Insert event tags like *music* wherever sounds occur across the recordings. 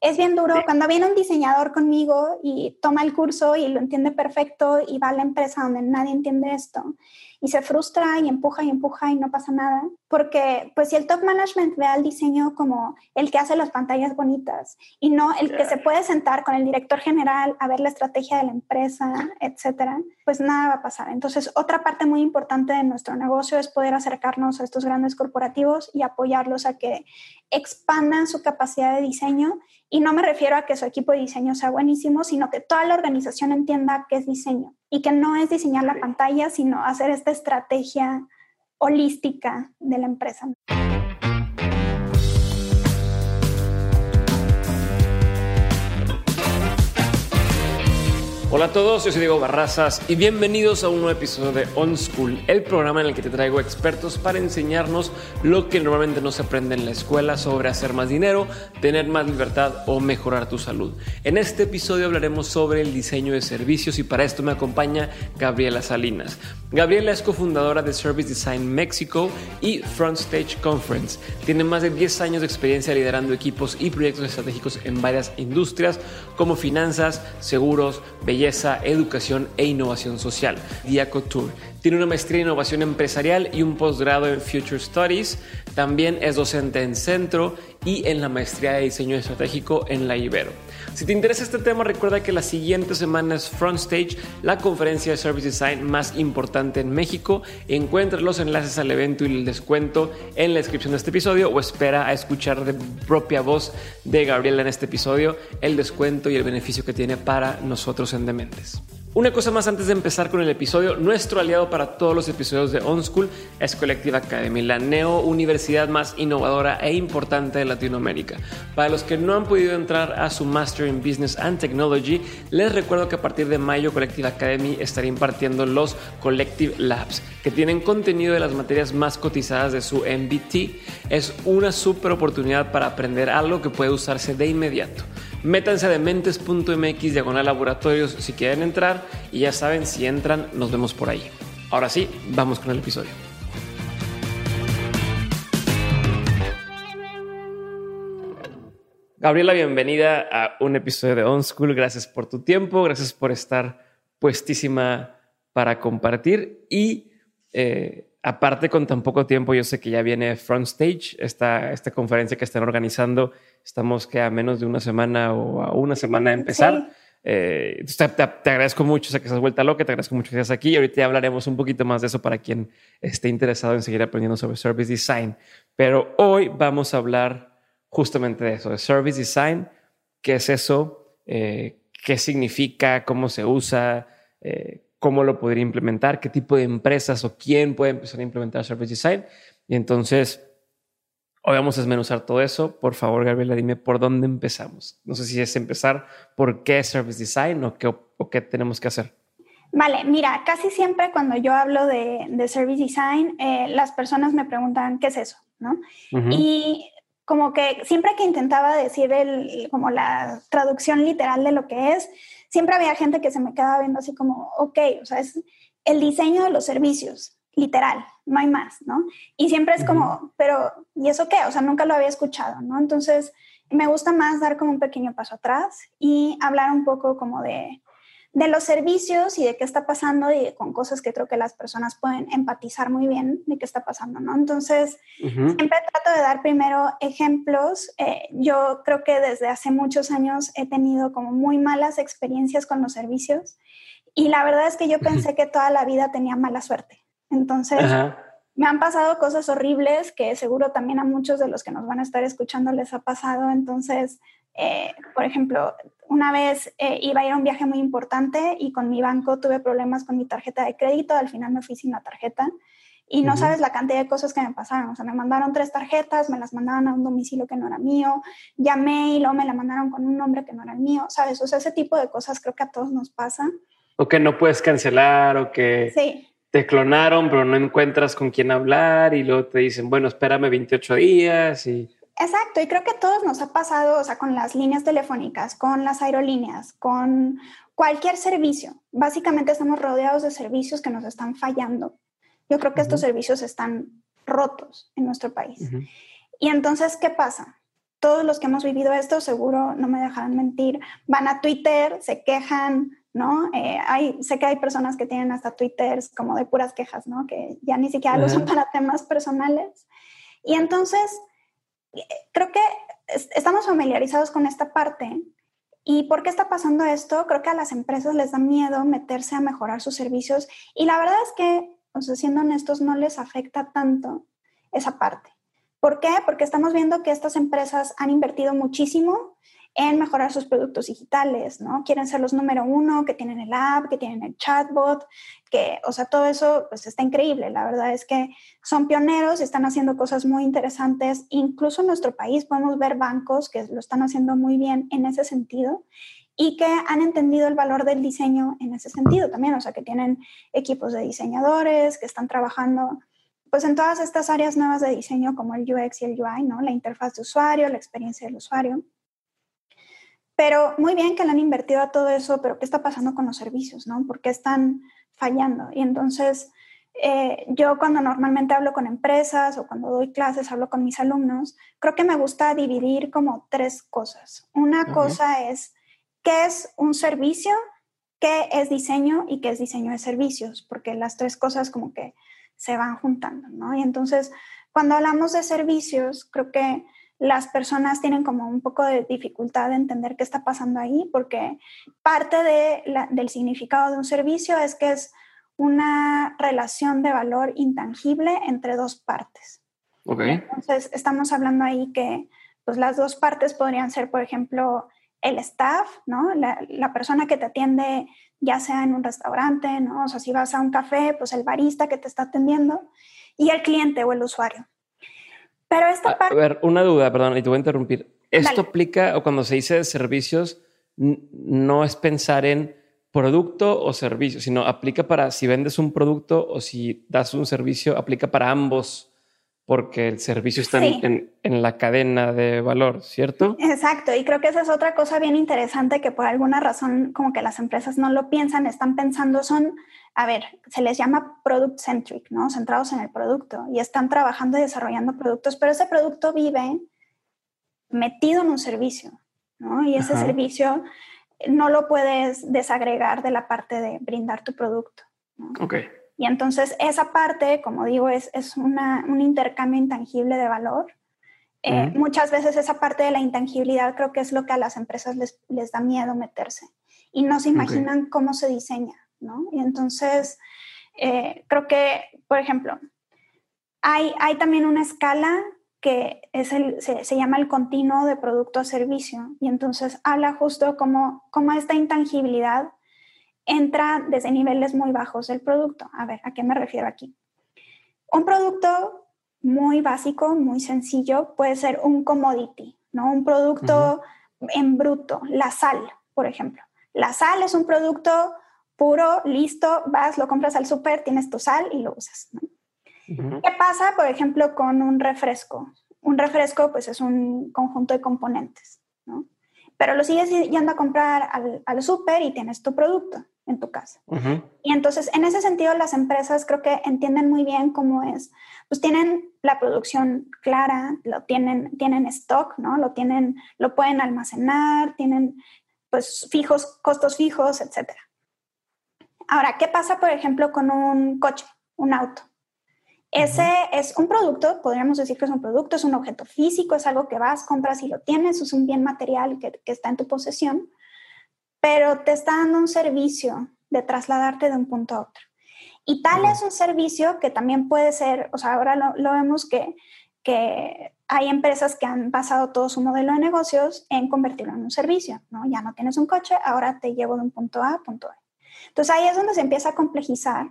es bien duro cuando viene un diseñador conmigo y toma el curso y lo entiende perfecto y va a la empresa donde nadie entiende esto y se frustra y empuja y empuja y no pasa nada. Porque pues si el top management ve al diseño como el que hace las pantallas bonitas y no el que se puede sentar con el director general a ver la estrategia de la empresa, etcétera, pues nada va a pasar. Entonces, otra parte muy importante de nuestro negocio es poder acercarnos a estos grandes corporativos y apoyarlos a que expandan su capacidad de diseño. Y no me refiero a que su equipo de diseño sea buenísimo, sino que toda la organización entienda qué es diseño y que no es diseñar la pantalla, sino hacer esta estrategia holística de la empresa. Hola a todos, yo soy Diego Barrazas y bienvenidos a un nuevo episodio de On School, el programa en el que te traigo expertos para enseñarnos lo que normalmente no se aprende en la escuela sobre hacer más dinero, tener más libertad o mejorar tu salud. En este episodio hablaremos sobre el diseño de servicios y para esto me acompaña Gabriela Salinas. Gabriela es cofundadora de Service Design México y Front Stage Conference. Tiene más de 10 años de experiencia liderando equipos y proyectos estratégicos en varias industrias como finanzas, seguros, belleza belleza, educación e innovación social. Diaco Tour. Tiene una maestría en innovación empresarial y un posgrado en Future Studies. También es docente en Centro y en la maestría de diseño estratégico en la Ibero. Si te interesa este tema, recuerda que la siguiente semana es Front Stage, la conferencia de Service Design más importante en México. Encuentra los enlaces al evento y el descuento en la descripción de este episodio o espera a escuchar de propia voz de Gabriela en este episodio el descuento y el beneficio que tiene para nosotros en Dementes. Una cosa más antes de empezar con el episodio, nuestro aliado para todos los episodios de On School es Collective Academy, la neo universidad más innovadora e importante de Latinoamérica. Para los que no han podido entrar a su Master in Business and Technology, les recuerdo que a partir de mayo Collective Academy estará impartiendo los Collective Labs, que tienen contenido de las materias más cotizadas de su MBT. Es una super oportunidad para aprender algo que puede usarse de inmediato. Métanse a dementes.mx diagonal laboratorios si quieren entrar y ya saben, si entran, nos vemos por ahí. Ahora sí, vamos con el episodio. Gabriela, bienvenida a un episodio de On School. Gracias por tu tiempo, gracias por estar puestísima para compartir y eh, aparte con tan poco tiempo, yo sé que ya viene Front Stage, esta, esta conferencia que están organizando. Estamos que a menos de una semana o a una semana de *laughs* empezar. Eh, te, agradezco mucho, sé que estás vuelta loca, te agradezco mucho que estés aquí. Ahorita ya hablaremos un poquito más de eso para quien esté interesado en seguir aprendiendo sobre Service Design. Pero hoy vamos a hablar justamente de eso, de Service Design. ¿Qué es eso? Eh, ¿Qué significa? ¿Cómo se usa? Eh, cómo lo podría implementar, qué tipo de empresas o quién puede empezar a implementar Service Design. Y entonces, hoy vamos a desmenuzar todo eso. Por favor, Gabriela, dime por dónde empezamos. No sé si es empezar por qué Service Design o qué, o qué tenemos que hacer. Vale, mira, casi siempre cuando yo hablo de, de Service Design, eh, las personas me preguntan qué es eso, ¿no? Y como que siempre que intentaba decir el, como la traducción literal de lo que es, siempre había gente que se me quedaba viendo así como, ok, o sea, es el diseño de los servicios, literal, no hay más, ¿no? Y siempre es como, pero, ¿y eso qué? O sea, nunca lo había escuchado, ¿no? Entonces, me gusta más dar como un pequeño paso atrás y hablar un poco como de, de los servicios y de qué está pasando y con cosas que creo que las personas pueden empatizar muy bien de qué está pasando, ¿no? Entonces, siempre trato de dar primero ejemplos. Eh, yo creo que desde hace muchos años he tenido como muy malas experiencias con los servicios y la verdad es que yo pensé que toda la vida tenía mala suerte. Entonces, me han pasado cosas horribles que seguro también a muchos de los que nos van a estar escuchando les ha pasado. Entonces, eh, por ejemplo, una vez eh, iba a ir a un viaje muy importante y con mi banco tuve problemas con mi tarjeta de crédito, al final me fui sin la tarjeta y no sabes la cantidad de cosas que me pasaron. O sea, me mandaron tres tarjetas, me las mandaron a un domicilio que no era mío, llamé y luego me la mandaron con un nombre que no era el mío, ¿sabes? O sea, ese tipo de cosas creo que a todos nos pasa. O que no puedes cancelar o que te clonaron, pero no encuentras con quién hablar y luego te dicen, bueno, espérame 28 días y... Exacto, y creo que a todos nos ha pasado, o sea, con las líneas telefónicas, con las aerolíneas, con cualquier servicio. Básicamente estamos rodeados de servicios que nos están fallando yo creo que estos servicios están rotos en nuestro país. Y entonces, ¿qué pasa? Todos los que hemos vivido esto, seguro no me dejarán mentir, van a Twitter, se quejan, ¿no? Eh, hay, sé que hay personas que tienen hasta Twitters como de puras quejas, ¿no? Que ya ni siquiera lo usan para temas personales. Y entonces, creo que estamos familiarizados con esta parte. ¿Y por qué está pasando esto? Creo que a las empresas les da miedo meterse a mejorar sus servicios. Y la verdad es que o sea, siendo honestos, no les afecta tanto esa parte. ¿Por qué? Porque estamos viendo que estas empresas han invertido muchísimo en mejorar sus productos digitales, ¿no? Quieren ser los número uno, que tienen el app, que tienen el chatbot, que, o sea, todo eso pues está increíble. La verdad es que son pioneros, están haciendo cosas muy interesantes. Incluso en nuestro país podemos ver bancos que lo están haciendo muy bien en ese sentido y que han entendido el valor del diseño en ese sentido también, o sea, que tienen equipos de diseñadores, que están trabajando pues en todas estas áreas nuevas de diseño como el UX y el UI, ¿no? La interfaz de usuario, la experiencia del usuario. Pero muy bien que le han invertido a todo eso, pero ¿qué está pasando con los servicios, no? ¿Por qué están fallando? Y entonces, eh, yo cuando normalmente hablo con empresas o cuando doy clases, hablo con mis alumnos, creo que me gusta dividir como tres cosas. Una cosa es qué es un servicio, qué es diseño y qué es diseño de servicios, porque las tres cosas como que se van juntando, ¿no? Y entonces, cuando hablamos de servicios, creo que las personas tienen como un poco de dificultad de entender qué está pasando ahí, porque parte del significado de un servicio es que es una relación de valor intangible entre dos partes. Okay. Entonces, estamos hablando ahí que pues, las dos partes podrían ser, por ejemplo, el staff, ¿no? La, persona que te atiende, ya sea en un restaurante, ¿no? O sea, si vas a un café, pues el barista que te está atendiendo y el cliente o el usuario. Pero esta parte... A ver, una duda, perdón, y te voy a interrumpir. ¿Esto aplica, o cuando se dice servicios, no es pensar en producto o servicio, sino aplica para si vendes un producto o si das un servicio, aplica para ambos porque el servicio está en, la cadena de valor, ¿cierto? Exacto, y creo que esa es otra cosa bien interesante que por alguna razón como que las empresas no lo piensan, están pensando, son, a ver, se les llama product centric, ¿no? Centrados en el producto y están trabajando y desarrollando productos, pero ese producto vive metido en un servicio, ¿no? Y ese servicio no lo puedes desagregar de la parte de brindar tu producto. ¿no? Ok. Y entonces esa parte, como digo, es, es una, un intercambio intangible de valor. Eh, muchas veces esa parte de la intangibilidad creo que es lo que a las empresas les, les da miedo meterse y no se imaginan cómo se diseña, ¿no? Y entonces eh, creo que, por ejemplo, hay, hay también una escala que es el, se, se, llama el continuo de producto a servicio y entonces habla justo como, como esta intangibilidad entra desde niveles muy bajos del producto. A ver, ¿a qué me refiero aquí? Un producto muy básico, muy sencillo, puede ser un commodity, ¿no? Un producto en bruto, la sal, por ejemplo. La sal es un producto puro, listo, vas, lo compras al súper, tienes tu sal y lo usas. ¿Qué pasa, por ejemplo, con un refresco? Un refresco, pues es un conjunto de componentes, ¿no? Pero lo sigues yendo a comprar al, al súper y tienes tu producto en tu casa. Y entonces, en ese sentido, las empresas creo que entienden muy bien cómo es. Pues tienen la producción clara, lo tienen, tienen stock, ¿no? Lo tienen, lo pueden almacenar, tienen pues fijos, costos fijos, etc. Ahora, ¿qué pasa, por ejemplo, con un coche, un auto? Ese es un producto, podríamos decir que es un producto, es un objeto físico, es algo que vas, compras y lo tienes, es un bien material que, que está en tu posesión pero te está dando un servicio de trasladarte de un punto a otro. Y tal es un servicio que también puede ser, o sea, ahora lo, vemos que, que hay empresas que han basado todo su modelo de negocios en convertirlo en un servicio, ¿no? Ya no tienes un coche, ahora te llevo de un punto A a punto B. Entonces ahí es donde se empieza a complejizar,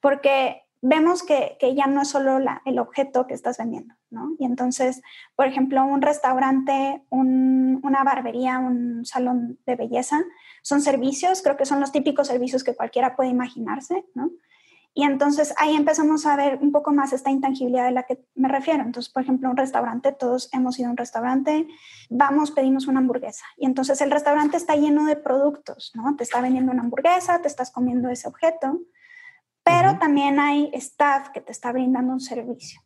porque vemos que, ya no es solo el objeto que estás vendiendo, ¿no? Y entonces, por ejemplo, un restaurante, una barbería, un salón de belleza, son servicios, creo que son los típicos servicios que cualquiera puede imaginarse, ¿no? Y entonces ahí empezamos a ver un poco más esta intangibilidad de la que me refiero. Entonces, por ejemplo, un restaurante, todos hemos ido a un restaurante, vamos, pedimos una hamburguesa. Y entonces el restaurante está lleno de productos, ¿no? Te está vendiendo una hamburguesa, te estás comiendo ese objeto, pero también hay staff que te está brindando un servicio.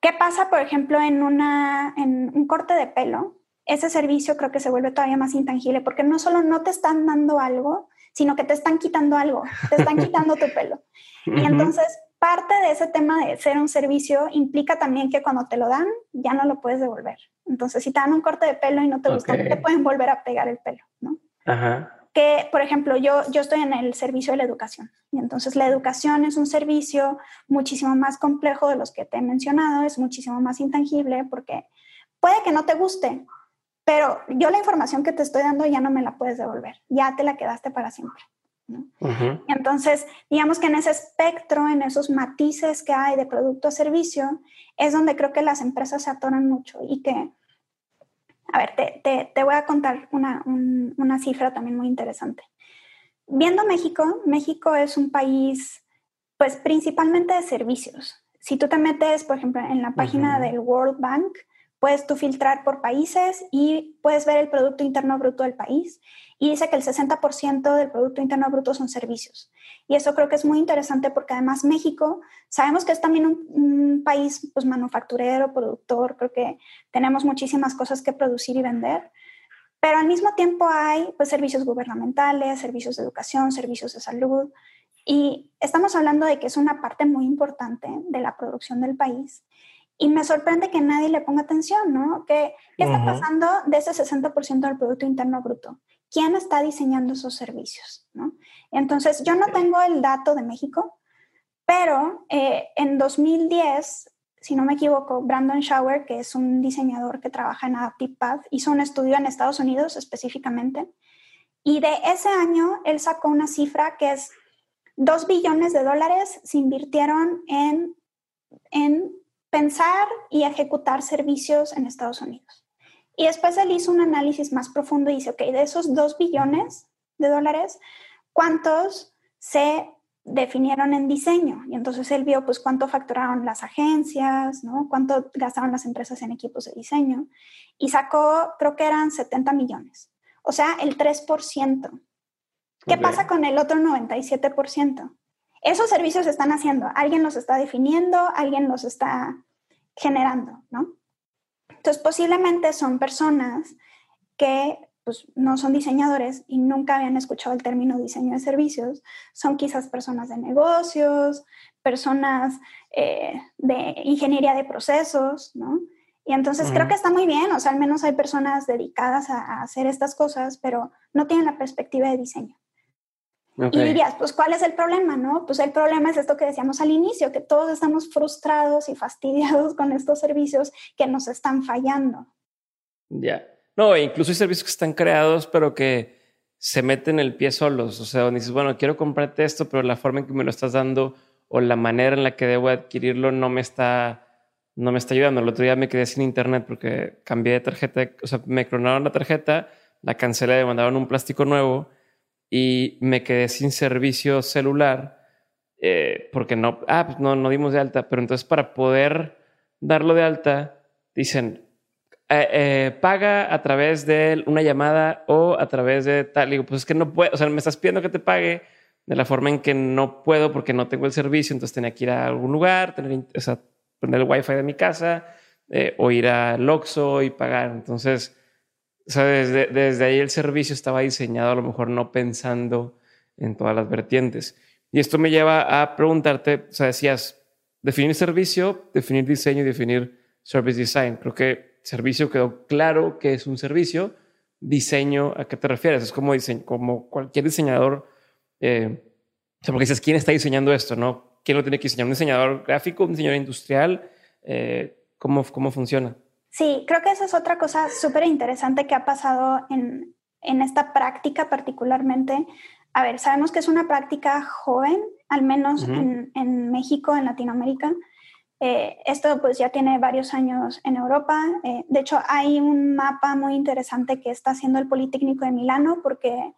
¿Qué pasa, por ejemplo, en, una, en un corte de pelo? Ese servicio creo que se vuelve todavía más intangible porque no solo no te están dando algo, sino que te están quitando algo, te están quitando tu pelo. *laughs* Y entonces parte de ese tema de ser un servicio implica también que cuando te lo dan ya no lo puedes devolver. Entonces si te dan un corte de pelo y no te gusta, te pueden volver a pegar el pelo, ¿no? Ajá. Que, por ejemplo, yo, yo estoy en el servicio de la educación y entonces la educación es un servicio muchísimo más complejo de los que te he mencionado, es muchísimo más intangible porque puede que no te guste, pero yo la información que te estoy dando ya no me la puedes devolver, ya te la quedaste para siempre. Entonces, digamos que en ese espectro, en esos matices que hay de producto a servicio, es donde creo que las empresas se atoran mucho y que, a ver, te, te, voy a contar una, una cifra también muy interesante. Viendo México, México es un país, pues principalmente de servicios. Si tú te metes, por ejemplo, en la página del World Bank, Puedes tú filtrar por países y puedes ver el Producto Interno Bruto del país. Y dice que el 60% del Producto Interno Bruto son servicios. Y eso creo que es muy interesante porque además México, sabemos que es también un, país pues, manufacturero, productor, creo que tenemos muchísimas cosas que producir y vender. Pero al mismo tiempo hay pues, servicios gubernamentales, servicios de educación, servicios de salud. Y estamos hablando de que es una parte muy importante de la producción del país y me sorprende que nadie le ponga atención, ¿no? ¿Qué, qué está pasando de ese 60% del Producto Interno Bruto? ¿Quién está diseñando esos servicios? ¿no? Entonces, yo no tengo el dato de México, pero eh, en 2010, si no me equivoco, Brandon Shower, que es un diseñador que trabaja en Adaptive Path, hizo un estudio en Estados Unidos específicamente, y de ese año él sacó una cifra que es 2 billones de dólares se invirtieron en, en pensar y ejecutar servicios en Estados Unidos. Y después él hizo un análisis más profundo y dice, ok, de esos dos billones de dólares, ¿cuántos se definieron en diseño? Y entonces él vio, pues, cuánto facturaron las agencias, ¿no? Cuánto gastaron las empresas en equipos de diseño. Y sacó, creo que eran 70 millones. O sea, el 3%. ¿Qué pasa con el otro 97%? Esos servicios se están haciendo, alguien los está definiendo, alguien los está generando, ¿no? Entonces, posiblemente son personas que pues, no son diseñadores y nunca habían escuchado el término diseño de servicios, son quizás personas de negocios, personas eh, de ingeniería de procesos, ¿no? Y entonces creo que está muy bien, o sea, al menos hay personas dedicadas a, hacer estas cosas, pero no tienen la perspectiva de diseño. Y dirías, pues, ¿cuál es el problema? No? Pues el problema es esto que decíamos al inicio, que todos estamos frustrados y fastidiados con estos servicios que nos están fallando. Ya. No, incluso hay servicios que están creados, pero que se meten el pie solos. O sea, donde dices, bueno, quiero comprarte esto, pero la forma en que me lo estás dando o la manera en la que debo adquirirlo no me está, no me está ayudando. El otro día me quedé sin internet porque cambié de tarjeta, o sea, me clonaron la tarjeta, la cancelé, me mandaron un plástico nuevo y me quedé sin servicio celular eh, porque no, ah, pues no, no dimos de alta, pero entonces para poder darlo de alta, dicen, eh, eh, paga a través de una llamada o a través de tal. Digo, pues es que no puedo, o sea, me estás pidiendo que te pague de la forma en que no puedo porque no tengo el servicio, entonces tenía que ir a algún lugar, tener, o sea, poner el wifi de mi casa o ir al Oxxo y pagar. Entonces, o sea, desde, desde ahí el servicio estaba diseñado a lo mejor no pensando en todas las vertientes. Y esto me lleva a preguntarte, o sea, decías, definir servicio, definir diseño y definir service design. Creo que servicio quedó claro que es un servicio. Diseño, ¿a qué te refieres? Es como, diseño, como cualquier diseñador. Eh, o sea, porque dices, ¿quién está diseñando esto? ¿No? ¿Quién lo tiene que diseñar? ¿Un diseñador gráfico? ¿Un diseñador industrial? Eh, ¿cómo, ¿Cómo funciona? Sí, creo que esa es otra cosa súper interesante que ha pasado en, esta práctica particularmente. A ver, sabemos que es una práctica joven al menos en, México, en Latinoamérica. Eh, esto pues ya tiene varios años en Europa. Eh, de hecho, hay un mapa muy interesante que está haciendo el Politécnico de Milano porque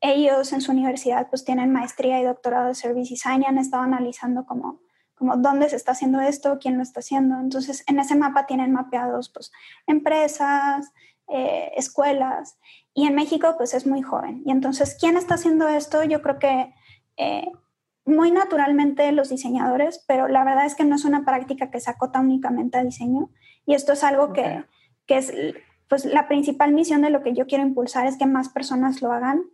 ellos en su universidad pues tienen maestría y doctorado de Service Design y han estado analizando como, como dónde se está haciendo esto, quién lo está haciendo. Entonces, en ese mapa tienen mapeados pues empresas, eh, escuelas y en México pues es muy joven. Y entonces, ¿quién está haciendo esto? Yo creo que eh, muy naturalmente los diseñadores, pero la verdad es que no es una práctica que se acota únicamente a diseño y esto es algo que, que es pues la principal misión de lo que yo quiero impulsar es que más personas lo hagan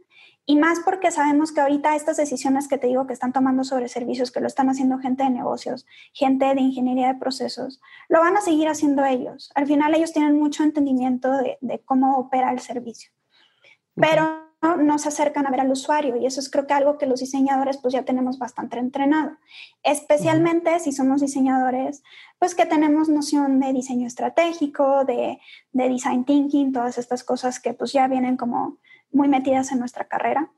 y más porque sabemos que ahorita estas decisiones que te digo que están tomando sobre servicios, que lo están haciendo gente de negocios, gente de ingeniería de procesos, lo van a seguir haciendo ellos. Al final ellos tienen mucho entendimiento de, cómo opera el servicio. Pero no se acercan a ver al usuario y eso es creo que algo que los diseñadores pues ya tenemos bastante entrenado, especialmente si somos diseñadores pues que tenemos noción de diseño estratégico, de, de design thinking, todas estas cosas que pues ya vienen como muy metidas en nuestra carrera.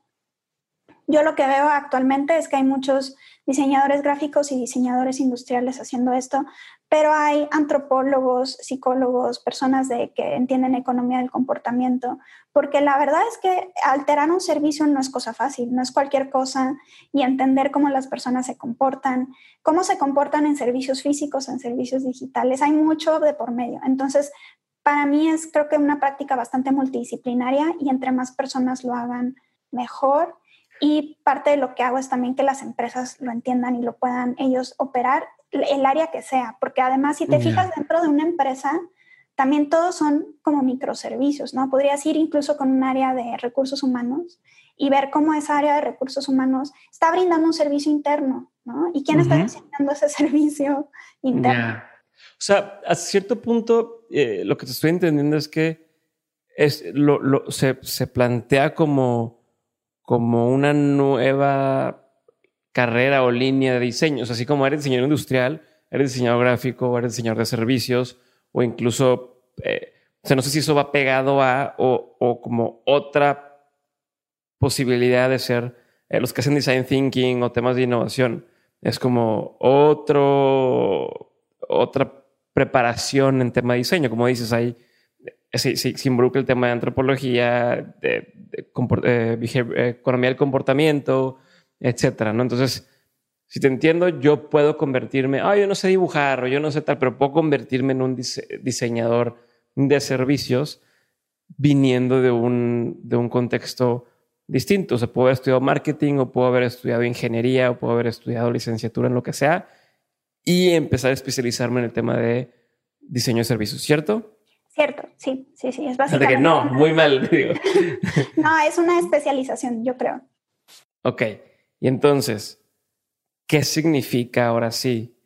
Yo lo que veo actualmente es que hay muchos diseñadores gráficos y diseñadores industriales haciendo esto, pero hay antropólogos, psicólogos, personas de, que entienden economía del comportamiento, porque la verdad es que alterar un servicio no es cosa fácil, no es cualquier cosa, y entender cómo las personas se comportan, cómo se comportan en servicios físicos, en servicios digitales, hay mucho de por medio. Entonces, para mí es creo que una práctica bastante multidisciplinaria y entre más personas lo hagan mejor. Y parte de lo que hago es también que las empresas lo entiendan y lo puedan ellos operar el área que sea, porque además si te fijas dentro de una empresa, también todos son como microservicios, ¿no? Podrías ir incluso con un área de recursos humanos y ver cómo esa área de recursos humanos está brindando un servicio interno, ¿no? ¿Y quién está diseñando ese *laughs* servicio interno? O sea, a cierto punto, eh, lo que te estoy entendiendo es que es, lo, se, se, plantea como, como una nueva carrera o línea de diseño. O sea, así como eres diseñador industrial, eres diseñador gráfico, eres diseñador de servicios, o incluso, eh, o sea, no sé si eso va pegado a o, o como otra posibilidad de ser eh, los que hacen design thinking o temas de innovación. Es como otro, otra preparación en tema de diseño. Como dices, ahí se, se, involucra el tema de antropología, de, eh, eh, economía del comportamiento, etcétera, ¿no? Entonces, si te entiendo, yo puedo convertirme, ah, yo no sé dibujar o yo no sé tal, pero puedo convertirme en un diseñador de servicios viniendo de un, de un contexto distinto. O sea, puedo haber estudiado marketing o puedo haber estudiado ingeniería o puedo haber estudiado licenciatura en lo que sea y empezar a especializarme en el tema de diseño de servicios, ¿cierto? Cierto, sí, sí, sí, es básicamente. no, muy mal. *laughs* Digo. no, es una especialización, yo creo. Ok, y entonces, ¿qué significa ahora sí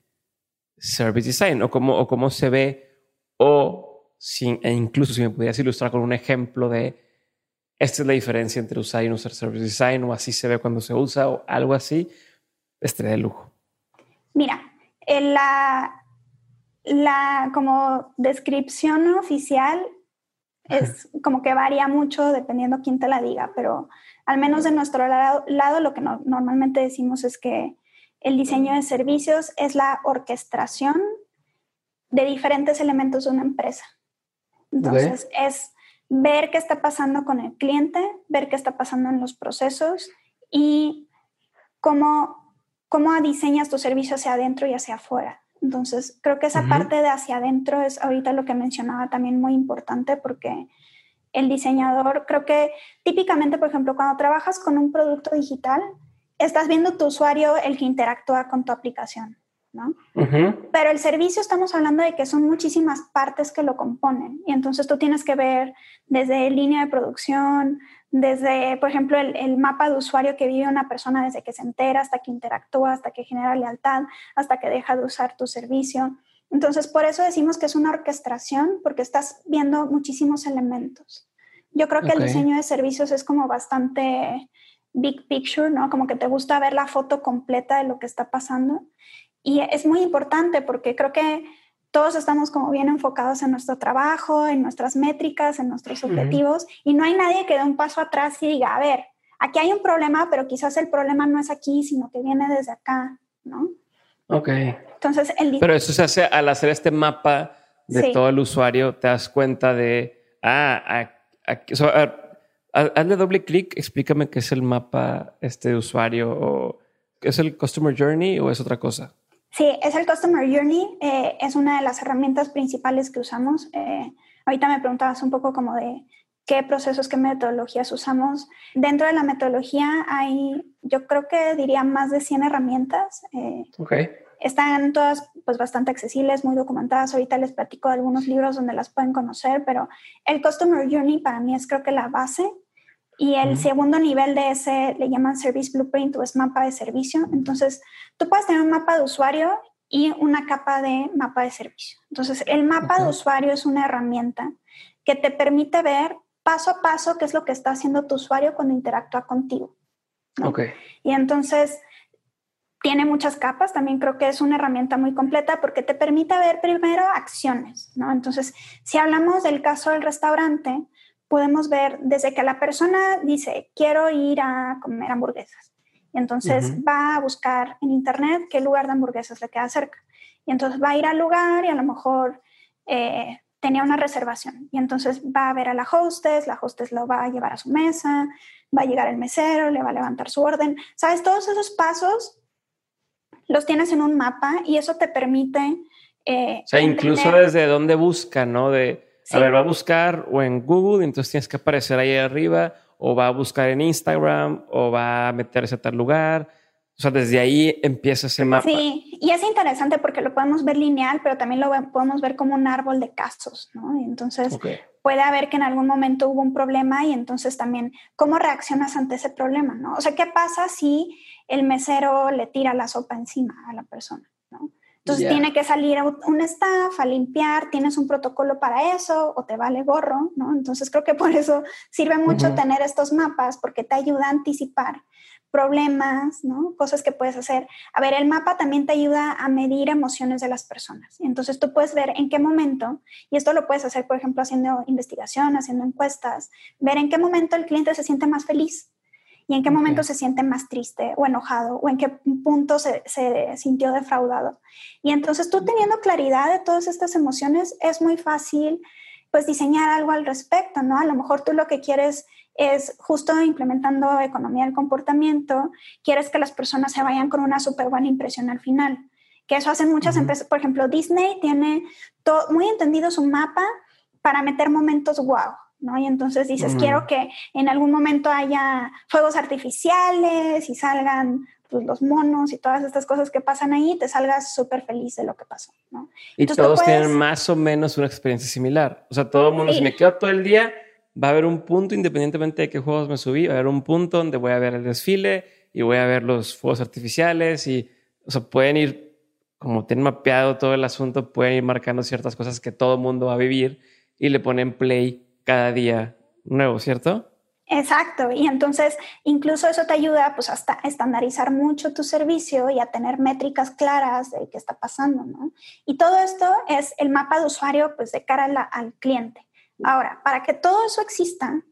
service design? ¿O cómo, o cómo se ve? O si, e incluso si me pudieras ilustrar con un ejemplo de esta es la diferencia entre usar y no usar service design, o así se ve cuando se usa, o algo así, estaría de lujo. Mira, la, la como descripción oficial es como que varía mucho dependiendo quién te la diga, pero al menos de nuestro lado, lo que normalmente decimos es que el diseño de servicios es la orquestación de diferentes elementos de una empresa. Entonces, es ver qué está pasando con el cliente, ver qué está pasando en los procesos y cómo cómo diseñas tu servicio hacia adentro y hacia afuera. Entonces, creo que esa parte de hacia adentro es ahorita lo que mencionaba también muy importante porque el diseñador, creo que típicamente, por ejemplo, cuando trabajas con un producto digital, estás viendo tu usuario el que interactúa con tu aplicación, ¿no? Pero el servicio estamos hablando de que son muchísimas partes que lo componen y entonces tú tienes que ver desde línea de producción, desde, por ejemplo, el, mapa de usuario que vive una persona desde que se entera hasta que interactúa, hasta que genera lealtad, hasta que deja de usar tu servicio. Entonces, por eso decimos que es una orquestación, porque estás viendo muchísimos elementos. Yo creo que el diseño de servicios es como bastante big picture, ¿no? Como que te gusta ver la foto completa de lo que está pasando. Y es muy importante porque creo que todos estamos como bien enfocados en nuestro trabajo, en nuestras métricas, en nuestros objetivos, y no hay nadie que dé un paso atrás y diga, a ver, aquí hay un problema, pero quizás el problema no es aquí, sino que viene desde acá, ¿no? Ok. Entonces, el... Pero eso se hace al hacer este mapa de todo el usuario, te das cuenta de, ah, aquí, hazle doble clic, explícame qué es el mapa este de usuario o es el Customer Journey o es otra cosa. Sí, es el Customer Journey, eh, es una de las herramientas principales que usamos. Eh, ahorita me preguntabas un poco como de qué procesos, qué metodologías usamos. Dentro de la metodología hay, yo creo que diría más de 100 herramientas. Eh, Están todas pues bastante accesibles, muy documentadas. Ahorita les platico de algunos libros donde las pueden conocer, pero el Customer Journey para mí es creo que la base y el segundo nivel de ese le llaman Service Blueprint o es mapa de servicio. Entonces, tú puedes tener un mapa de usuario y una capa de mapa de servicio. Entonces, el mapa de usuario es una herramienta que te permite ver paso a paso qué es lo que está haciendo tu usuario cuando interactúa contigo. Okay. Y entonces, tiene muchas capas, también creo que es una herramienta muy completa porque te permite ver primero acciones, ¿no? Entonces, si hablamos del caso del restaurante, podemos ver desde que la persona dice, quiero ir a comer hamburguesas. Y entonces va a buscar en internet qué lugar de hamburguesas le queda cerca. Y entonces va a ir al lugar y a lo mejor eh, tenía una reservación. Y entonces va a ver a la hostess, la hostess lo va a llevar a su mesa, va a llegar el mesero, le va a levantar su orden. ¿Sabes? Todos esos pasos los tienes en un mapa y eso te permite... Eh, o sea, incluso desde dónde busca, ¿no? De a ver, va a buscar o en Google, entonces tienes que aparecer ahí arriba, o va a buscar en Instagram, o va a meterse a tal lugar. O sea, desde ahí empieza ese mapa. Sí, y es interesante porque lo podemos ver lineal, pero también lo podemos ver como un árbol de casos, ¿no? entonces puede haber que en algún momento hubo un problema y entonces también cómo reaccionas ante ese problema, ¿no? O sea, ¿qué pasa si el mesero le tira la sopa encima a la persona, Entonces tiene que salir un staff a limpiar, tienes un protocolo para eso o te vale gorro, ¿no? Entonces creo que por eso sirve mucho tener estos mapas porque te ayuda a anticipar problemas, ¿no? Cosas que puedes hacer. A ver, el mapa también te ayuda a medir emociones de las personas. Entonces tú puedes ver en qué momento, y esto lo puedes hacer, por ejemplo, haciendo investigación, haciendo encuestas, ver en qué momento el cliente se siente más feliz, y en qué momento se siente más triste o enojado o en qué punto se, se, sintió defraudado. Y entonces tú teniendo claridad de todas estas emociones es muy fácil pues diseñar algo al respecto, ¿no? A lo mejor tú lo que quieres es justo implementando economía del comportamiento, quieres que las personas se vayan con una súper buena impresión al final, que eso hacen muchas empresas, por ejemplo, Disney tiene todo, muy entendido su mapa para meter momentos wow, ¿no? Y entonces dices, quiero que en algún momento haya fuegos artificiales y salgan pues, los monos y todas estas cosas que pasan ahí, te salgas súper feliz de lo que pasó, ¿no? Y todos tienen más o menos una experiencia similar. O sea, todo el mundo, si me quedo todo el día, va a haber un punto, independientemente de qué juegos me subí, va a haber un punto donde voy a ver el desfile y voy a ver los fuegos artificiales y, o sea, pueden ir, como tienen mapeado todo el asunto, pueden ir marcando ciertas cosas que todo el mundo va a vivir y le ponen play cada día nuevo, ¿cierto? Exacto, y entonces incluso eso te ayuda pues hasta a estandarizar mucho tu servicio y a tener métricas claras de qué está pasando, ¿no? Y todo esto es el mapa de usuario pues de cara al cliente. Ahora, para que todo eso exista,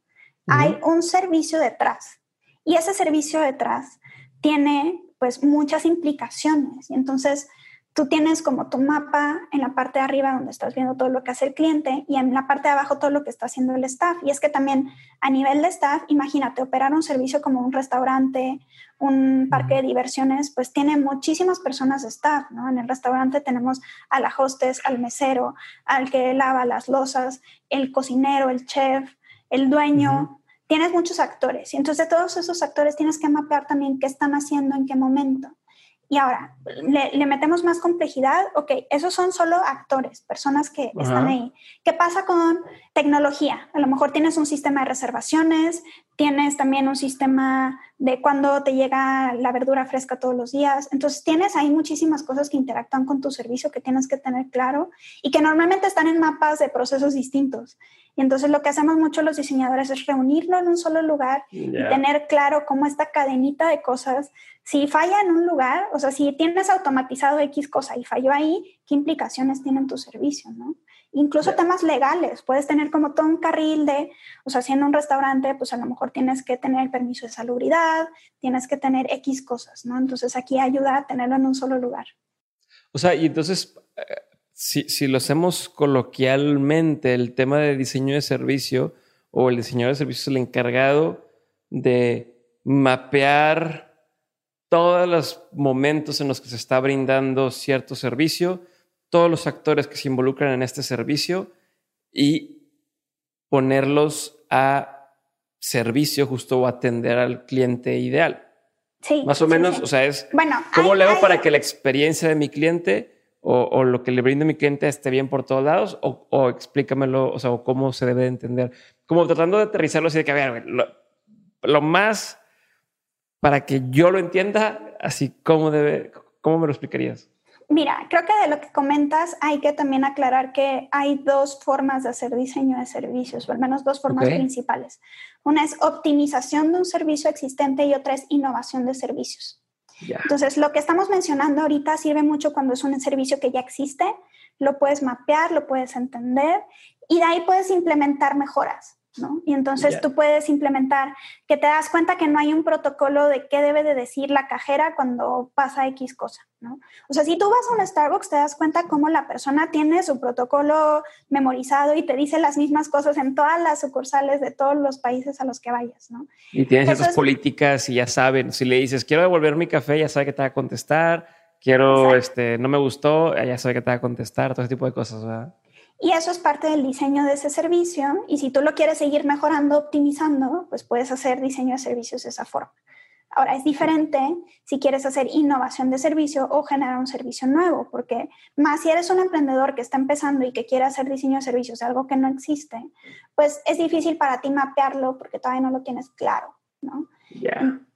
hay un servicio detrás y ese servicio detrás tiene pues muchas implicaciones y entonces tú tienes como tu mapa en la parte de arriba donde estás viendo todo lo que hace el cliente y en la parte de abajo todo lo que está haciendo el staff. Y es que también a nivel de staff, imagínate, operar un servicio como un restaurante, un parque de diversiones, pues tiene muchísimas personas de staff, ¿no? En el restaurante tenemos a la hostess, al mesero, al que lava las losas, el cocinero, el chef, el dueño. Tienes muchos actores y entonces de todos esos actores tienes que mapear también qué están haciendo, en qué momento. Y ahora, le, metemos más complejidad. Ok, esos son solo actores, personas que están ahí. ¿Qué pasa con tecnología? A lo mejor tienes un sistema de reservaciones, tienes también un sistema de cuando te llega la verdura fresca todos los días. Entonces, tienes ahí muchísimas cosas que interactúan con tu servicio que tienes que tener claro y que normalmente están en mapas de procesos distintos. Y entonces lo que hacemos mucho los diseñadores es reunirlo en un solo lugar y tener claro cómo esta cadenita de cosas, si falla en un lugar, o sea, si tienes automatizado X cosa y falló ahí, ¿qué implicaciones tiene en tu servicio, no? incluso temas legales. Puedes tener como todo un carril de, o sea, siendo un restaurante, pues a lo mejor tienes que tener el permiso de salubridad, tienes que tener X cosas, ¿no? Entonces aquí ayuda a tenerlo en un solo lugar. O sea, y entonces, eh, si, si lo hacemos coloquialmente, el tema de diseño de servicio o el diseñador de servicio es el encargado de mapear todos los momentos en los que se está brindando cierto servicio, todos los actores que se involucran en este servicio y ponerlos a servicio justo o atender al cliente ideal. Sí. Más o menos, o sea, es bueno, cómo le hago para que la experiencia de mi cliente o, lo que le brindo a mi cliente esté bien por todos lados o, o explícamelo, o sea, o cómo se debe de entender. Como tratando de aterrizarlo así de que, a ver, lo, lo más para que yo lo entienda, así como debe, ¿cómo me lo explicarías? Mira, creo que de lo que comentas hay que también aclarar que hay dos formas de hacer diseño de servicios, o al menos dos formas principales. Una es optimización de un servicio existente y otra es innovación de servicios. Entonces, lo que estamos mencionando ahorita sirve mucho cuando es un servicio que ya existe, lo puedes mapear, lo puedes entender y de ahí puedes implementar mejoras. Y entonces tú puedes implementar que te das cuenta que no hay un protocolo de qué debe de decir la cajera cuando pasa X cosa, ¿no? O sea, si tú vas a un Starbucks te das cuenta cómo la persona tiene su protocolo memorizado y te dice las mismas cosas en todas las sucursales de todos los países a los que vayas, ¿no? Y tienes esas políticas y ya saben, si le dices, quiero devolver mi café, ya sabe que te va a contestar, quiero, este, no me gustó, ya sabe que te va a contestar, todo ese tipo de cosas, ¿verdad? Y eso es parte del diseño de ese servicio. Y si tú lo quieres seguir mejorando, optimizando, pues puedes hacer diseño de servicios de esa forma. Ahora, es diferente si quieres hacer innovación de servicio o generar un servicio nuevo, porque más si eres un emprendedor que está empezando y que quiere hacer diseño de servicios, algo que no existe, pues es difícil para ti mapearlo porque todavía no lo tienes claro, ¿no?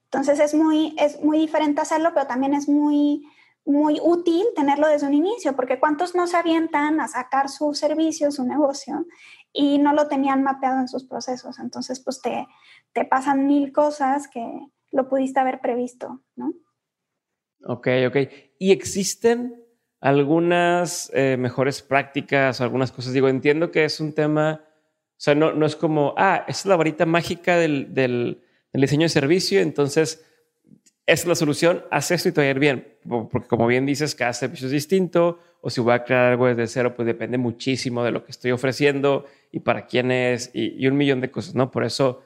Entonces es muy, es muy diferente hacerlo, pero también es muy muy útil tenerlo desde un inicio, porque cuántos no se avientan a sacar su servicio, su negocio, y no lo tenían mapeado en sus procesos. Entonces, pues te, te pasan mil cosas que lo pudiste haber previsto, ¿no? Ok, ok. ¿Y existen algunas eh, mejores prácticas, algunas cosas? Digo, entiendo que es un tema, o sea, no, no es como, ah, es la varita mágica del, del, diseño de servicio, entonces es la solución, haz esto y te bien. Porque como bien dices, cada servicio es distinto, o si voy a crear algo desde cero, pues depende muchísimo de lo que estoy ofreciendo y para quién es y, un millón de cosas, ¿no? Por eso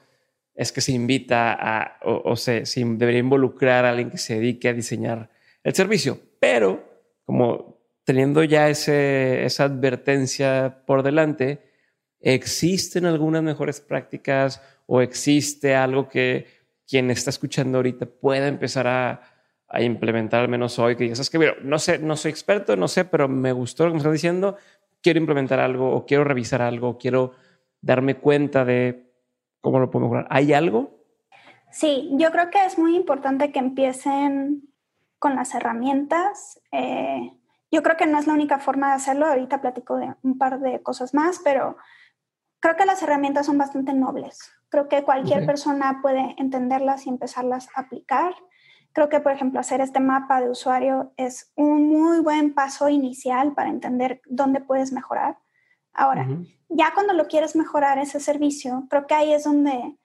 es que se invita a, o, se, debería involucrar a alguien que se dedique a diseñar el servicio. Pero como teniendo ya esa advertencia por delante, ¿existen algunas mejores prácticas o existe algo que quien está escuchando ahorita pueda empezar a, implementar al menos hoy, que digas, es que mira, no sé, no soy experto, no sé, pero me gustó lo que me estás diciendo, quiero implementar algo o quiero revisar algo, quiero darme cuenta de cómo lo puedo mejorar. ¿Hay algo? Sí, yo creo que es muy importante que empiecen con las herramientas. Eh, yo creo que no es la única forma de hacerlo, ahorita platico de un par de cosas más, pero creo que las herramientas son bastante nobles. Creo que cualquier persona puede entenderlas y empezarlas a aplicar. Creo que, por ejemplo, hacer este mapa de usuario es un muy buen paso inicial para entender dónde puedes mejorar. Ahora, ya cuando lo quieres mejorar ese servicio, creo que ahí es donde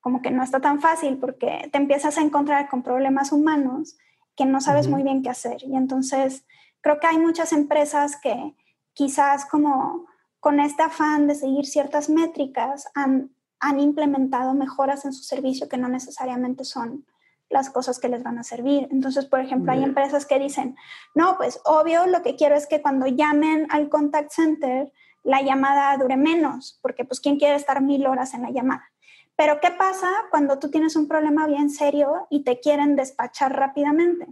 como que no está tan fácil porque te empiezas a encontrar con problemas humanos que no sabes muy bien qué hacer. Y entonces creo que hay muchas empresas que quizás como con este afán de seguir ciertas métricas han han implementado mejoras en su servicio que no necesariamente son las cosas que les van a servir. Entonces, por ejemplo, hay empresas que dicen, no, pues obvio, lo que quiero es que cuando llamen al contact center, la llamada dure menos, porque pues ¿quién quiere estar mil horas en la llamada? Pero ¿qué pasa cuando tú tienes un problema bien serio y te quieren despachar rápidamente?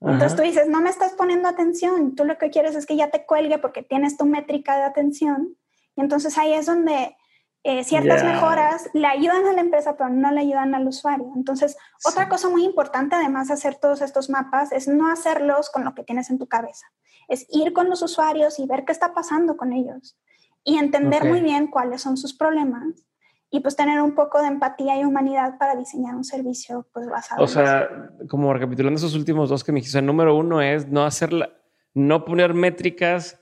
Entonces tú dices, no me estás poniendo atención, tú lo que quieres es que ya te cuelgue porque tienes tu métrica de atención. Y entonces ahí es donde eh, ciertas mejoras le ayudan a la empresa, pero no le ayudan al usuario. Entonces, otra cosa muy importante, además de hacer todos estos mapas, es no hacerlos con lo que tienes en tu cabeza. Es ir con los usuarios y ver qué está pasando con ellos y entender muy bien cuáles son sus problemas y pues tener un poco de empatía y humanidad para diseñar un servicio pues basado. O sea, como recapitulando esos últimos dos que me dijiste, el número uno es no hacer no poner métricas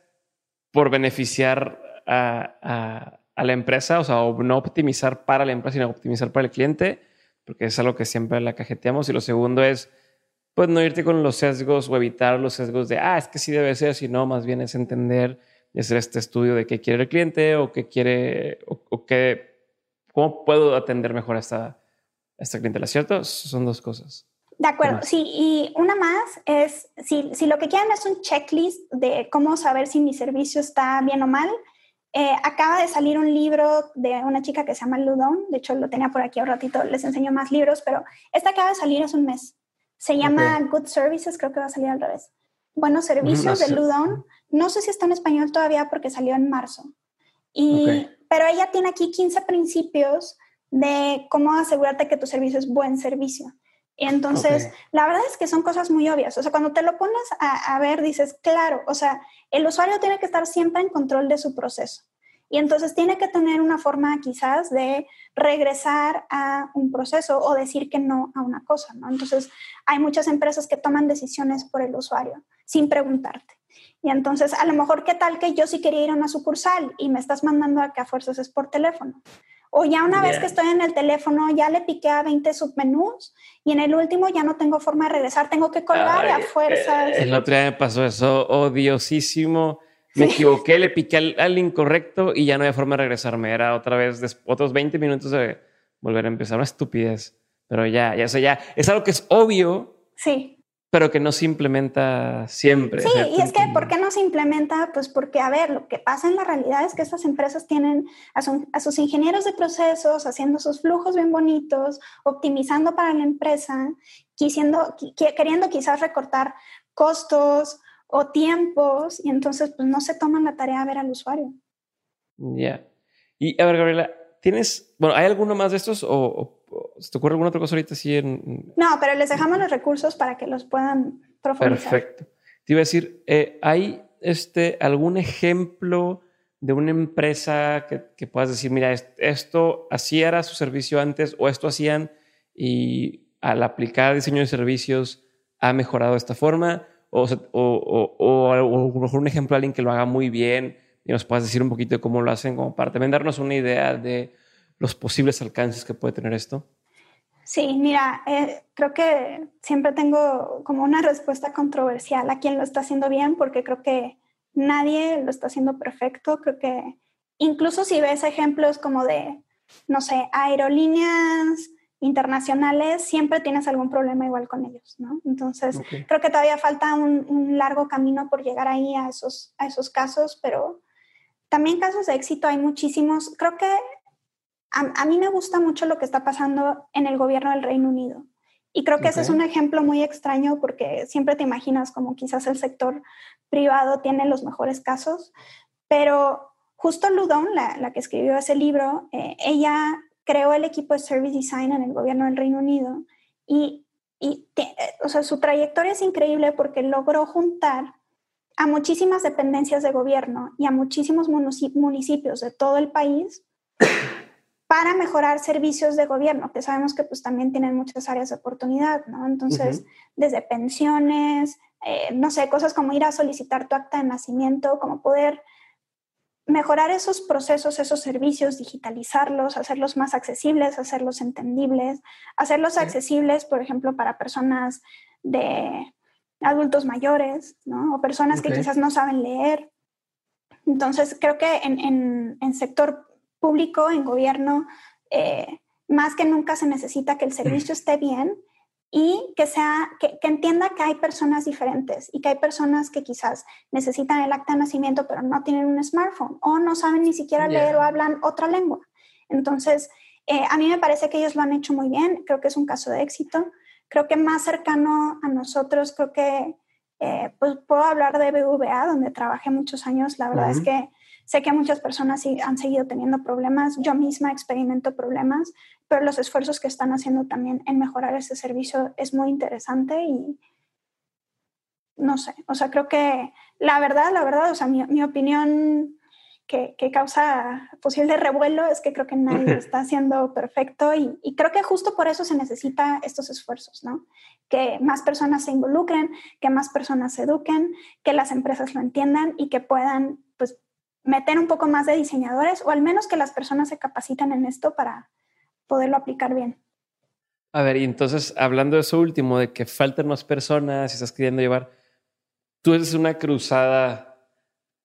por beneficiar a, la empresa, o sea, no optimizar para la empresa, sino optimizar para el cliente, porque es algo que siempre la cajeteamos. Y lo segundo es, pues, no irte con los sesgos o evitar los sesgos de, ah, es que sí debe ser, sino más bien es entender y hacer este estudio de qué quiere el cliente o qué quiere, o, qué, cómo puedo atender mejor a esta, esta clientela, ¿cierto? Son dos cosas. De acuerdo, sí, y una más es, si, si, lo que quieren es un checklist de cómo saber si mi servicio está bien o mal, eh, acaba de salir un libro de una chica que se llama Ludon, de hecho lo tenía por aquí un ratito, les enseño más libros, pero esta acaba de salir hace un mes. Se llama Good Services, creo que va a salir al revés. Buenos servicios de Ludon. No sé si está en español todavía porque salió en marzo. Y, Pero ella tiene aquí 15 principios de cómo asegurarte que tu servicio es buen servicio. Y entonces, la verdad es que son cosas muy obvias. O sea, cuando te lo pones a, ver, dices, claro, o sea, el usuario tiene que estar siempre en control de su proceso. Y entonces tiene que tener una forma quizás de regresar a un proceso o decir que no a una cosa, ¿no? Entonces, hay muchas empresas que toman decisiones por el usuario sin preguntarte. Y entonces, a lo mejor, ¿qué tal que yo sí quería ir a una sucursal y me estás mandando a que a fuerzas es por teléfono? O ya una vez que estoy en el teléfono, ya le piqué a 20 submenús y en el último ya no tengo forma de regresar, tengo que colgar y a fuerzas. El otro día me pasó eso, odiosísimo. Me equivoqué, le piqué al, incorrecto y ya no había forma de regresarme. Era otra vez otros 20 minutos de volver a empezar. Una estupidez. Pero ya, ya, o ya es algo que es obvio. Sí pero que no se implementa siempre. Sí, y es que, ¿por qué no se implementa? Pues porque, a ver, lo que pasa en la realidad es que estas empresas tienen a, sus ingenieros de procesos haciendo sus flujos bien bonitos, optimizando para la empresa, quisiendo, queriendo quizás recortar costos o tiempos, y entonces pues no se toman la tarea de ver al usuario. Ya. Y a ver, Gabriela, ¿tienes, bueno, ¿hay alguno más de estos o ¿Se te ocurre alguna otra cosa ahorita así en...? No, pero les dejamos los recursos para que los puedan profundizar. Perfecto. Te iba a decir, eh, ¿hay este, algún ejemplo de una empresa que, que, puedas decir, mira, esto así era su servicio antes o esto hacían y al aplicar diseño de servicios ha mejorado de esta forma? O, o, o, a lo mejor un ejemplo de alguien que lo haga muy bien y nos puedas decir un poquito de cómo lo hacen, como para también darnos una idea de los posibles alcances que puede tener esto? Sí, mira, eh, creo que siempre tengo como una respuesta controversial a quien lo está haciendo bien, porque creo que nadie lo está haciendo perfecto. Creo que incluso si ves ejemplos como de, no sé, aerolíneas internacionales, siempre tienes algún problema igual con ellos, ¿no? Entonces, creo que todavía falta un, un, largo camino por llegar ahí a esos, a esos casos, pero también casos de éxito hay muchísimos. Creo que a, mí me gusta mucho lo que está pasando en el gobierno del Reino Unido. Y creo que ese es un ejemplo muy extraño porque siempre te imaginas como quizás el sector privado tiene los mejores casos, pero justo Ludon, la, que escribió ese libro, eh, ella creó el equipo de Service Design en el gobierno del Reino Unido y, y o sea, su trayectoria es increíble porque logró juntar a muchísimas dependencias de gobierno y a muchísimos municipios de todo el país para mejorar servicios de gobierno, que sabemos que pues también tienen muchas áreas de oportunidad, ¿no? Entonces, desde pensiones, eh, no sé, cosas como ir a solicitar tu acta de nacimiento, como poder mejorar esos procesos, esos servicios, digitalizarlos, hacerlos más accesibles, hacerlos entendibles, hacerlos accesibles, por ejemplo, para personas de adultos mayores, ¿no? O personas que quizás no saben leer. Entonces, creo que en, en, en sector público, en gobierno, eh, más que nunca se necesita que el servicio esté bien y que, sea, que, entienda que hay personas diferentes y que hay personas que quizás necesitan el acta de nacimiento pero no tienen un smartphone o no saben ni siquiera leer o hablan otra lengua. Entonces, eh, a mí me parece que ellos lo han hecho muy bien, creo que es un caso de éxito. Creo que más cercano a nosotros, creo que eh, pues puedo hablar de BVA, donde trabajé muchos años. La verdad es que Sé que muchas personas han seguido teniendo problemas, yo misma experimento problemas, pero los esfuerzos que están haciendo también en mejorar ese servicio es muy interesante y no sé, o sea, creo que la verdad, la verdad, o sea, mi, opinión que, causa posible revuelo es que creo que nadie lo está haciendo perfecto y, y, creo que justo por eso se necesita estos esfuerzos, ¿no? Que más personas se involucren, que más personas se eduquen, que las empresas lo entiendan y que puedan, pues, meter un poco más de diseñadores o al menos que las personas se capaciten en esto para poderlo aplicar bien. A ver, y entonces hablando de eso último, de que faltan más personas y estás queriendo llevar, tú eres una cruzada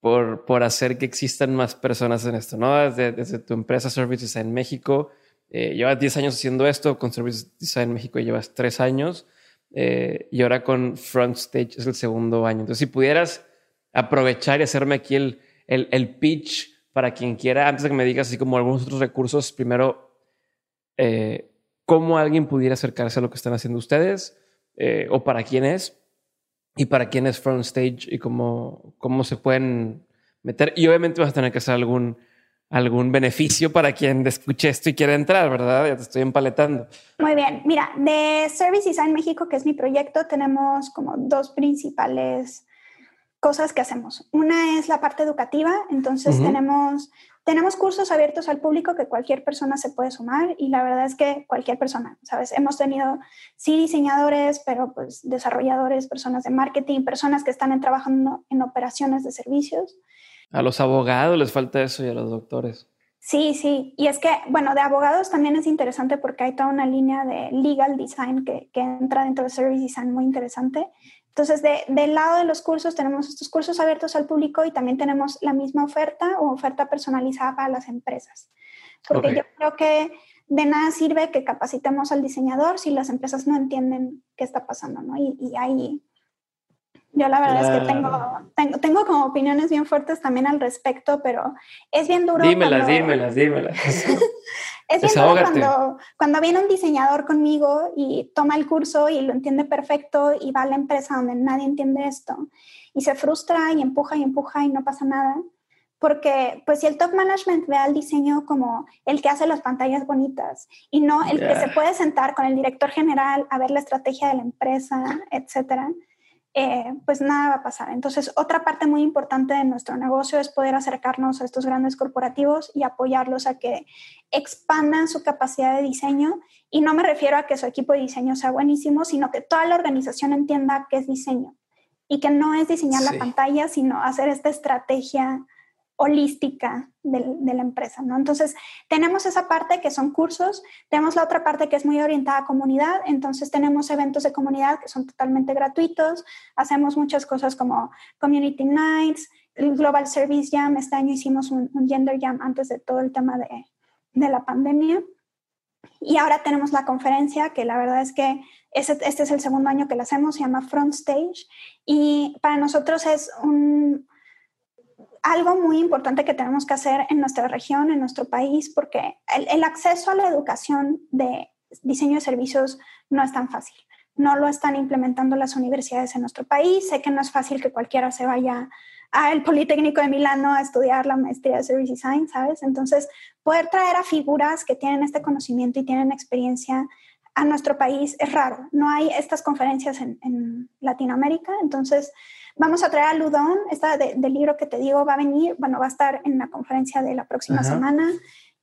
por, por hacer que existan más personas en esto, ¿no? Desde, desde tu empresa Services en México, eh, llevas 10 años haciendo esto, con Services Design México llevas 3 años eh, y ahora con Front Stage es el segundo año. Entonces, si pudieras aprovechar y hacerme aquí el, el, el pitch para quien quiera, antes de que me digas así como algunos otros recursos, primero, eh, cómo alguien pudiera acercarse a lo que están haciendo ustedes eh, o para quién es y para quién es Front Stage y cómo, cómo se pueden meter. Y obviamente vas a tener que hacer algún, algún beneficio para quien escuche esto y quiera entrar, ¿verdad? Ya te estoy empaletando. Muy bien. Mira, de Service Design México, que es mi proyecto, tenemos como dos principales cosas que hacemos. Una es la parte educativa, entonces tenemos, tenemos cursos abiertos al público que cualquier persona se puede sumar y la verdad es que cualquier persona, ¿sabes? Hemos tenido, sí, diseñadores, pero pues desarrolladores, personas de marketing, personas que están trabajando en operaciones de servicios. A los abogados les falta eso y a los doctores. Sí, sí. Y es que, bueno, de abogados también es interesante porque hay toda una línea de legal design que, que entra dentro de service design muy interesante. Entonces, de, del lado de los cursos, tenemos estos cursos abiertos al público y también tenemos la misma oferta o oferta personalizada para las empresas. Porque yo creo que de nada sirve que capacitemos al diseñador si las empresas no entienden qué está pasando, ¿no? Y, y ahí yo la verdad es que tengo, tengo, tengo, como opiniones bien fuertes también al respecto, pero es bien duro. Dímelas, dímelas, dímelas. *laughs* es bien cuando, cuando viene un diseñador conmigo y toma el curso y lo entiende perfecto y va a la empresa donde nadie entiende esto y se frustra y empuja y empuja y no pasa nada. Porque, pues, si el top management ve al diseño como el que hace las pantallas bonitas y no el que se puede sentar con el director general a ver la estrategia de la empresa, etcétera, eh, pues nada va a pasar. Entonces, otra parte muy importante de nuestro negocio es poder acercarnos a estos grandes corporativos y apoyarlos a que expandan su capacidad de diseño. Y no me refiero a que su equipo de diseño sea buenísimo, sino que toda la organización entienda qué es diseño y que no es diseñar la pantalla, sino hacer esta estrategia holística de, la empresa, ¿no? Entonces, tenemos esa parte que son cursos, tenemos la otra parte que es muy orientada a comunidad, entonces tenemos eventos de comunidad que son totalmente gratuitos, hacemos muchas cosas como Community Nights, el Global Service Jam, este año hicimos un, Gender Jam antes de todo el tema de, de, la pandemia, y ahora tenemos la conferencia, que la verdad es que este, este es el segundo año que la hacemos, se llama Front Stage, y para nosotros es un algo muy importante que tenemos que hacer en nuestra región, en nuestro país, porque el, acceso a la educación de diseño de servicios no es tan fácil. No lo están implementando las universidades en nuestro país. Sé que no es fácil que cualquiera se vaya al Politécnico de Milano a estudiar la maestría de Service Design, ¿sabes? Entonces, poder traer a figuras que tienen este conocimiento y tienen experiencia a nuestro país es raro. No hay estas conferencias en, en Latinoamérica. Entonces, Vamos a traer a Ludón, esta del libro que te digo va a venir, bueno, va a estar en la conferencia de la próxima semana.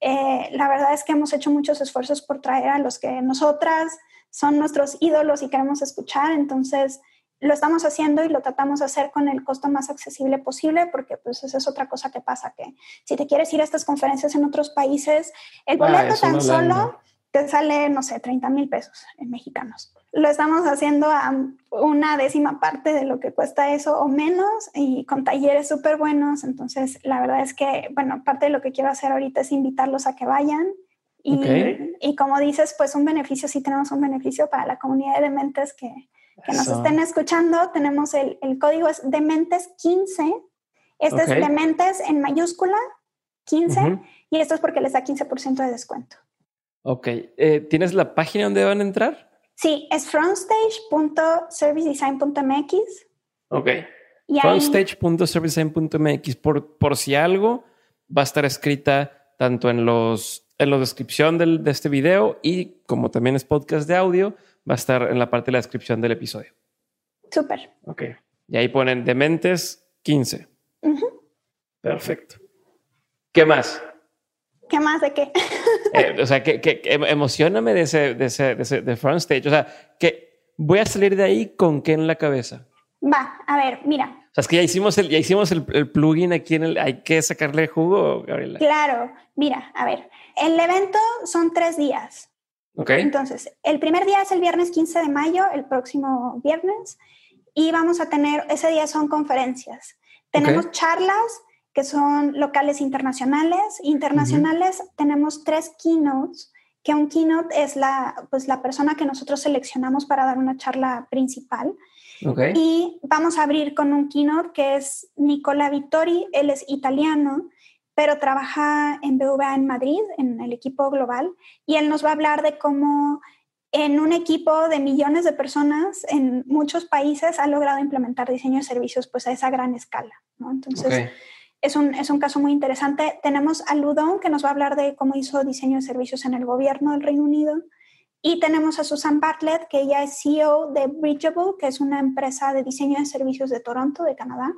Eh, la verdad es que hemos hecho muchos esfuerzos por traer a los que nosotras son nuestros ídolos y queremos escuchar, entonces lo estamos haciendo y lo tratamos de hacer con el costo más accesible posible, porque pues esa es otra cosa que pasa, que si te quieres ir a estas conferencias en otros países, el ah, boleto tan solo sale, no sé, 30 mil pesos en mexicanos. Lo estamos haciendo a una décima parte de lo que cuesta eso o menos y con talleres súper buenos. Entonces, la verdad es que, bueno, parte de lo que quiero hacer ahorita es invitarlos a que vayan. Y, y como dices, pues un beneficio, sí tenemos un beneficio para la comunidad de dementes que, que nos estén escuchando. Tenemos el, el código es dementes 15. Este es dementes en mayúscula 15 y esto es porque les da 15% de descuento. Ok. Eh, ¿Tienes la página donde van a entrar? Sí, es frontstage.servicedesign.mx. Ok. Frontstage.servicedesign.mx. Por, por si algo va a estar escrita tanto en los en la descripción del, de este video y como también es podcast de audio, va a estar en la parte de la descripción del episodio. Súper. Ok. Y ahí ponen Dementes 15. Perfecto. ¿Qué más? ¿Qué más de qué? Eh, o sea, que, que, emocioname de ese, de ese, de ese de front stage. O sea, que voy a salir de ahí con qué en la cabeza. Va, a ver, mira. O sea, es que ya hicimos el, ya hicimos el, plugin aquí en el, hay que sacarle jugo, Gabriela. Claro, mira, a ver, el evento son tres días. Ok. Entonces, el primer día es el viernes 15 de mayo, el próximo viernes, y vamos a tener, ese día son conferencias. Tenemos charlas que son locales internacionales. Internacionales tenemos tres keynotes, que un keynote es la, pues, la persona que nosotros seleccionamos para dar una charla principal. Y vamos a abrir con un keynote que es Nicola Vittori, él es italiano, pero trabaja en BVA en Madrid, en el equipo global, y él nos va a hablar de cómo en un equipo de millones de personas en muchos países ha logrado implementar diseño de servicios pues a esa gran escala. ¿no? Entonces, es, un, es un caso muy interesante. Tenemos a Ludon, que nos va a hablar de cómo hizo diseño de servicios en el gobierno del Reino Unido. Y tenemos a Susan Bartlett, que ella es CEO de Bridgeable, que es una empresa de diseño de servicios de Toronto, de Canadá.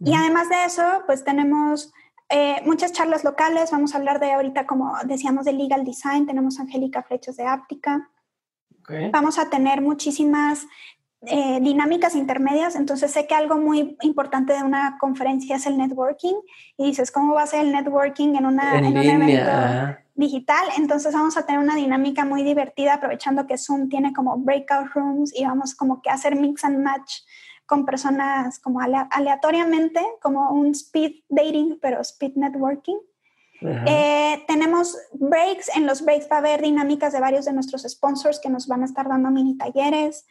Y además de eso, pues tenemos eh, muchas charlas locales. Vamos a hablar de ahorita, como decíamos, de legal design. Tenemos a Angélica Flechos de Áptica. Vamos a tener muchísimas eh, dinámicas intermedias, entonces sé que algo muy importante de una conferencia es el networking y dices, ¿cómo va a ser el networking en, una, en, un evento digital? Entonces vamos a tener una dinámica muy divertida aprovechando que Zoom tiene como breakout rooms y vamos como que a hacer mix and match con personas como aleatoriamente, como un speed dating, pero speed networking. Eh, tenemos breaks, en los breaks va a haber dinámicas de varios de nuestros sponsors que nos van a estar dando mini talleres.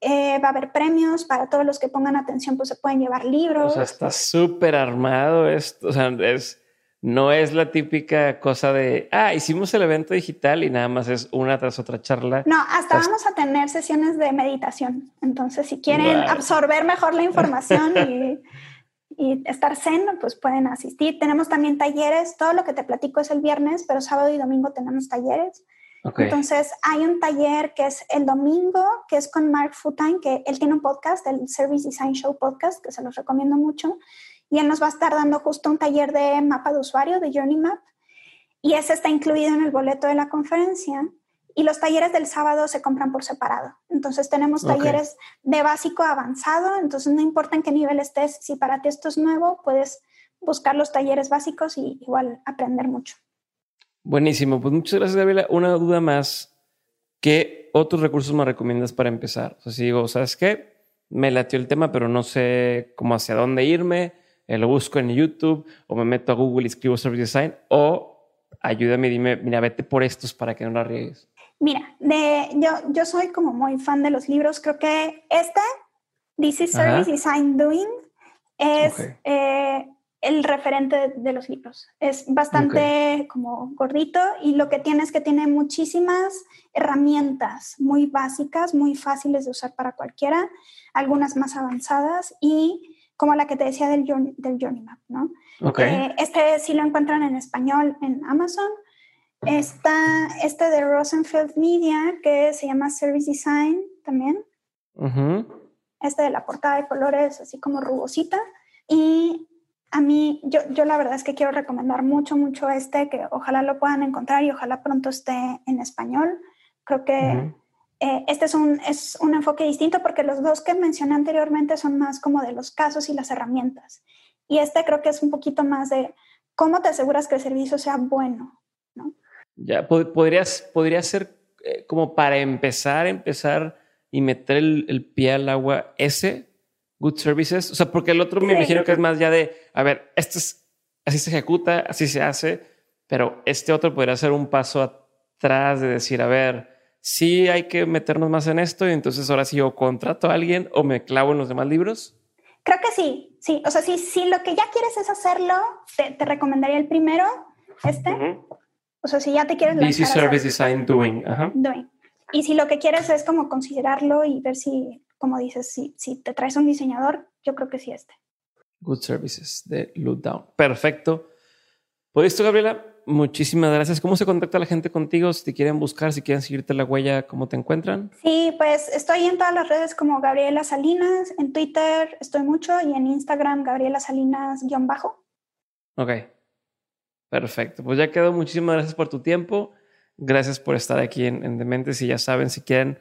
Eh, va a haber premios para todos los que pongan atención, pues se pueden llevar libros. O sea, está súper armado esto. O sea, es, no es la típica cosa de, ah, hicimos el evento digital y nada más es una tras otra charla. No, hasta vamos a tener sesiones de meditación. Entonces, si quieren absorber mejor la información y, *laughs* y estar zen, pues pueden asistir. Tenemos también talleres. Todo lo que te platico es el viernes, pero sábado y domingo tenemos talleres. Entonces, hay un taller que es el domingo, que es con Mark Futine, que él tiene un podcast, el Service Design Show Podcast, que se los recomiendo mucho. Y él nos va a estar dando justo un taller de mapa de usuario, de Journey Map. Y ese está incluido en el boleto de la conferencia. Y los talleres del sábado se compran por separado. Entonces tenemos talleres de básico a avanzado. Entonces no importa en qué nivel estés, si para ti esto es nuevo, puedes buscar los talleres básicos y igual aprender mucho. Buenísimo, pues muchas gracias, Gabriela. Una duda más. ¿Qué otros recursos me recomiendas para empezar? O sea, si digo, ¿sabes qué? Me latió el tema, pero no sé cómo hacia dónde irme. Eh, lo busco en YouTube o me meto a Google y escribo Service Design o ayúdame y dime, mira, vete por estos para que no la riegues. Mira, de, yo, yo soy como muy fan de los libros. Creo que este, This is Service Design Doing, es eh, el referente de, los libros. Es bastante como gordito y lo que tiene es que tiene muchísimas herramientas muy básicas, muy fáciles de usar para cualquiera, algunas más avanzadas y como la que te decía del Journey, del journey Map, ¿no? Eh, este sí lo encuentran en español en Amazon. Está este de Rosenfeld Media que se llama Service Design también. Este de la portada de colores así como rugosita. Y a mí, yo, yo la verdad es que quiero recomendar mucho, mucho este, que ojalá lo puedan encontrar y ojalá pronto esté en español. Creo que eh, este es un, es un enfoque distinto porque los dos que mencioné anteriormente son más como de los casos y las herramientas. Y este creo que es un poquito más de cómo te aseguras que el servicio sea bueno, ¿no? Ya, podrías, podría ser eh, como para empezar, empezar y meter el, el pie al agua ese Good Services? O sea, porque el otro me imagino que es más ya de, a ver, esto es, así se ejecuta, así se hace, pero este otro podría ser un paso atrás de decir, a ver, sí hay que meternos más en esto y entonces ahora sí yo contrato a alguien o me clavo en los demás libros. Creo que sí, sí. O sea, si, si lo que ya quieres es hacerlo, te, recomendaría el primero, este. O sea, si ya te quieres... Easy Service Design Doing. Doing. Y si lo que quieres es como considerarlo y ver si como dices, si, si te traes un diseñador, yo creo que sí este. Good Services de Loot Down. Perfecto. Pues esto, Gabriela, muchísimas gracias. ¿Cómo se contacta la gente contigo? Si te quieren buscar, si quieren seguirte la huella, ¿cómo te encuentran? Sí, pues estoy en todas las redes como Gabriela Salinas, en Twitter estoy mucho y en Instagram Gabriela Salinas-bajo. Ok, perfecto. Pues ya quedó. Muchísimas gracias por tu tiempo. Gracias por estar aquí en, en Dementes y ya saben, si quieren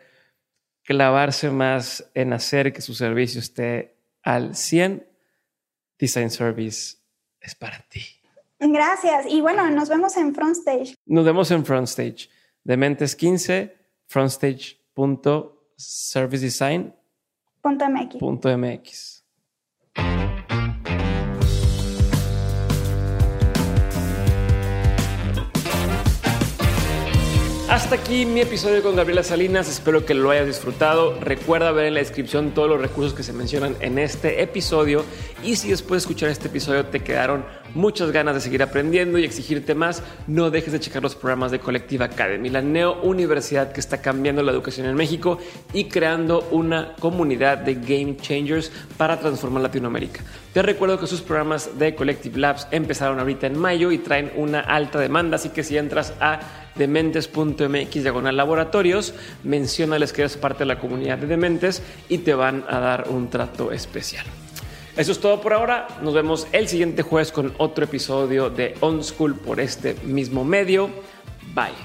clavarse más en hacer que su servicio esté al 100, Design Service es para ti. Gracias. Y bueno, nos vemos en Frontstage. Nos vemos en Frontstage. Dementes 15, frontstage.servicedesign.mx. Hasta aquí mi episodio con Gabriela Salinas. Espero que lo hayas disfrutado. Recuerda ver en la descripción todos los recursos que se mencionan en este episodio. Y si después de escuchar este episodio te quedaron muchas ganas de seguir aprendiendo y exigirte más, no dejes de checar los programas de Colectiva Academy, la neo universidad que está cambiando la educación en México y creando una comunidad de game changers para transformar Latinoamérica. Te recuerdo que sus programas de Collective Labs empezaron ahorita en mayo y traen una alta demanda, así que si entras a dementes.mx diagonal laboratorios, mencionales que eres parte de la comunidad de dementes y te van a dar un trato especial. Eso es todo por ahora. Nos vemos el siguiente jueves con otro episodio de On School por este mismo medio. Bye.